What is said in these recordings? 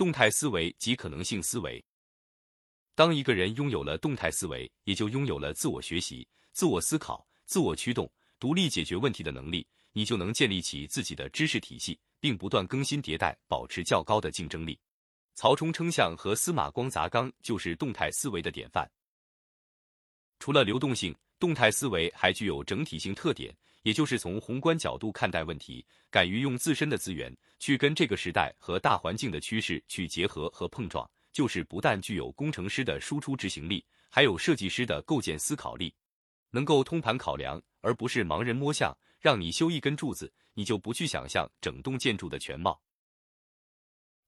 动态思维及可能性思维。当一个人拥有了动态思维，也就拥有了自我学习、自我思考、自我驱动、独立解决问题的能力，你就能建立起自己的知识体系，并不断更新迭代，保持较高的竞争力。曹冲称象和司马光砸缸就是动态思维的典范。除了流动性，动态思维还具有整体性特点，也就是从宏观角度看待问题，敢于用自身的资源去跟这个时代和大环境的趋势去结合和碰撞。就是不但具有工程师的输出执行力，还有设计师的构建思考力，能够通盘考量，而不是盲人摸象。让你修一根柱子，你就不去想象整栋建筑的全貌。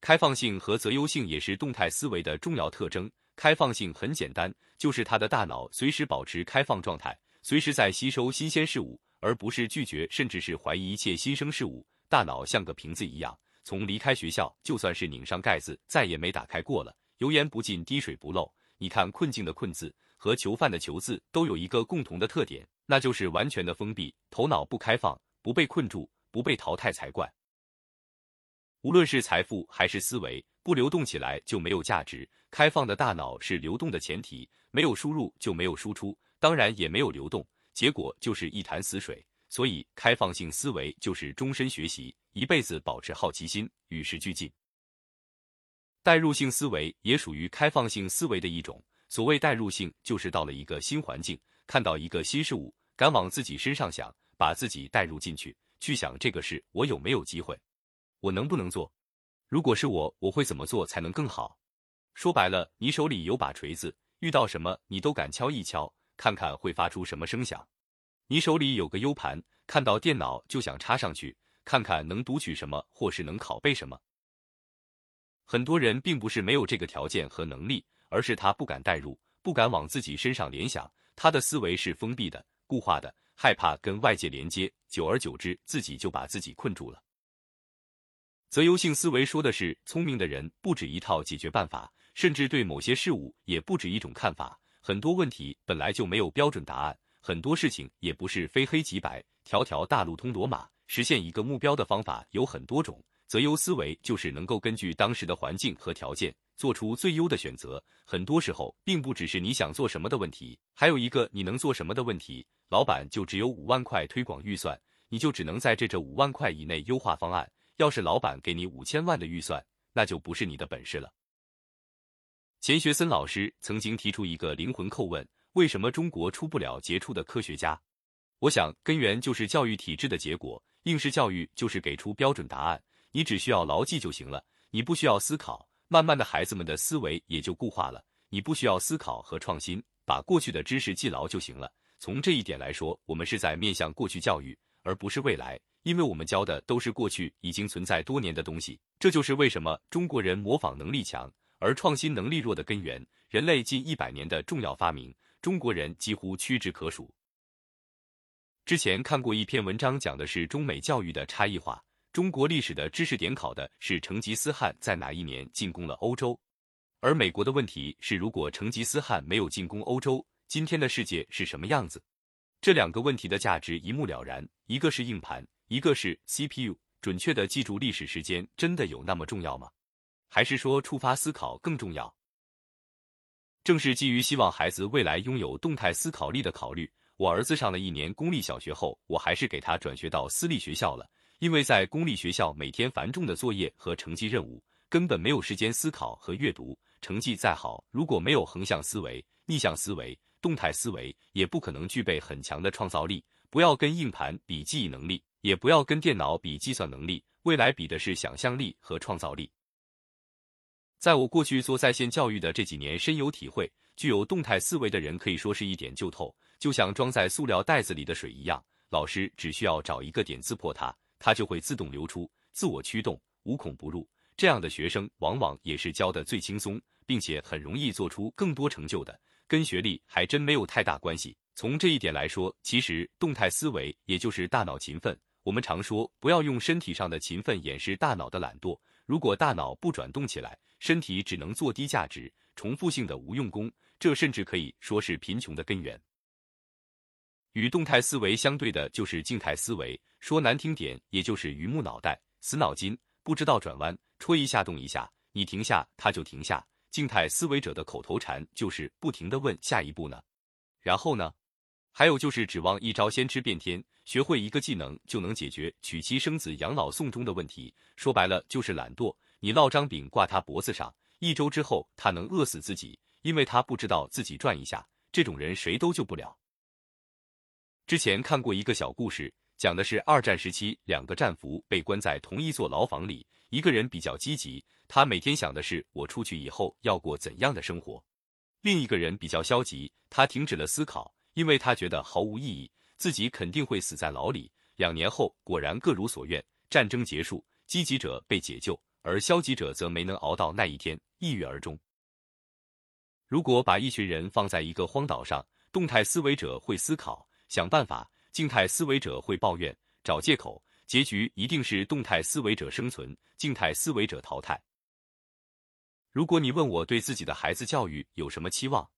开放性和择优性也是动态思维的重要特征。开放性很简单，就是他的大脑随时保持开放状态，随时在吸收新鲜事物，而不是拒绝甚至是怀疑一切新生事物。大脑像个瓶子一样，从离开学校，就算是拧上盖子，再也没打开过了。油盐不进，滴水不漏。你看，困境的“困”字和囚犯的“囚”字都有一个共同的特点，那就是完全的封闭，头脑不开放，不被困住，不被淘汰才怪。无论是财富还是思维，不流动起来就没有价值。开放的大脑是流动的前提，没有输入就没有输出，当然也没有流动，结果就是一潭死水。所以，开放性思维就是终身学习，一辈子保持好奇心，与时俱进。代入性思维也属于开放性思维的一种。所谓代入性，就是到了一个新环境，看到一个新事物，敢往自己身上想，把自己代入进去，去想这个事我有没有机会。我能不能做？如果是我，我会怎么做才能更好？说白了，你手里有把锤子，遇到什么你都敢敲一敲，看看会发出什么声响。你手里有个 U 盘，看到电脑就想插上去，看看能读取什么，或是能拷贝什么。很多人并不是没有这个条件和能力，而是他不敢代入，不敢往自己身上联想，他的思维是封闭的、固化的，害怕跟外界连接，久而久之，自己就把自己困住了。择优性思维说的是，聪明的人不止一套解决办法，甚至对某些事物也不止一种看法。很多问题本来就没有标准答案，很多事情也不是非黑即白，条条大路通罗马。实现一个目标的方法有很多种，择优思维就是能够根据当时的环境和条件，做出最优的选择。很多时候，并不只是你想做什么的问题，还有一个你能做什么的问题。老板就只有五万块推广预算，你就只能在这这五万块以内优化方案。要是老板给你五千万的预算，那就不是你的本事了。钱学森老师曾经提出一个灵魂叩问：为什么中国出不了杰出的科学家？我想根源就是教育体制的结果。应试教育就是给出标准答案，你只需要牢记就行了，你不需要思考。慢慢的，孩子们的思维也就固化了。你不需要思考和创新，把过去的知识记牢就行了。从这一点来说，我们是在面向过去教育，而不是未来。因为我们教的都是过去已经存在多年的东西，这就是为什么中国人模仿能力强而创新能力弱的根源。人类近一百年的重要发明，中国人几乎屈指可数。之前看过一篇文章，讲的是中美教育的差异化。中国历史的知识点考的是成吉思汗在哪一年进攻了欧洲，而美国的问题是，如果成吉思汗没有进攻欧洲，今天的世界是什么样子？这两个问题的价值一目了然，一个是硬盘。一个是 CPU，准确的记住历史时间真的有那么重要吗？还是说触发思考更重要？正是基于希望孩子未来拥有动态思考力的考虑，我儿子上了一年公立小学后，我还是给他转学到私立学校了。因为在公立学校，每天繁重的作业和成绩任务，根本没有时间思考和阅读。成绩再好，如果没有横向思维、逆向思维、动态思维，也不可能具备很强的创造力。不要跟硬盘比记忆能力。也不要跟电脑比计算能力，未来比的是想象力和创造力。在我过去做在线教育的这几年，深有体会。具有动态思维的人可以说是一点就透，就像装在塑料袋子里的水一样，老师只需要找一个点刺破它，它就会自动流出，自我驱动，无孔不入。这样的学生往往也是教的最轻松，并且很容易做出更多成就的，跟学历还真没有太大关系。从这一点来说，其实动态思维也就是大脑勤奋。我们常说，不要用身体上的勤奋掩饰大脑的懒惰。如果大脑不转动起来，身体只能做低价值、重复性的无用功，这甚至可以说是贫穷的根源。与动态思维相对的就是静态思维，说难听点，也就是榆木脑袋、死脑筋，不知道转弯，戳一下动一下。你停下，他就停下。静态思维者的口头禅就是不停的问下一步呢，然后呢？还有就是指望一招先知变天，学会一个技能就能解决娶妻生子、养老送终的问题。说白了就是懒惰。你烙张饼挂他脖子上，一周之后他能饿死自己，因为他不知道自己转一下。这种人谁都救不了。之前看过一个小故事。讲的是二战时期，两个战俘被关在同一座牢房里，一个人比较积极，他每天想的是我出去以后要过怎样的生活；另一个人比较消极，他停止了思考，因为他觉得毫无意义，自己肯定会死在牢里。两年后，果然各如所愿，战争结束，积极者被解救，而消极者则没能熬到那一天，抑郁而终。如果把一群人放在一个荒岛上，动态思维者会思考，想办法。静态思维者会抱怨、找借口，结局一定是动态思维者生存，静态思维者淘汰。如果你问我对自己的孩子教育有什么期望，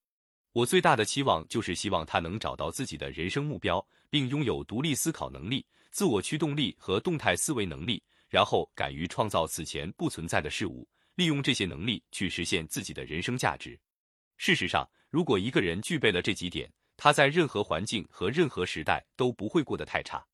我最大的期望就是希望他能找到自己的人生目标，并拥有独立思考能力、自我驱动力和动态思维能力，然后敢于创造此前不存在的事物，利用这些能力去实现自己的人生价值。事实上，如果一个人具备了这几点，他在任何环境和任何时代都不会过得太差。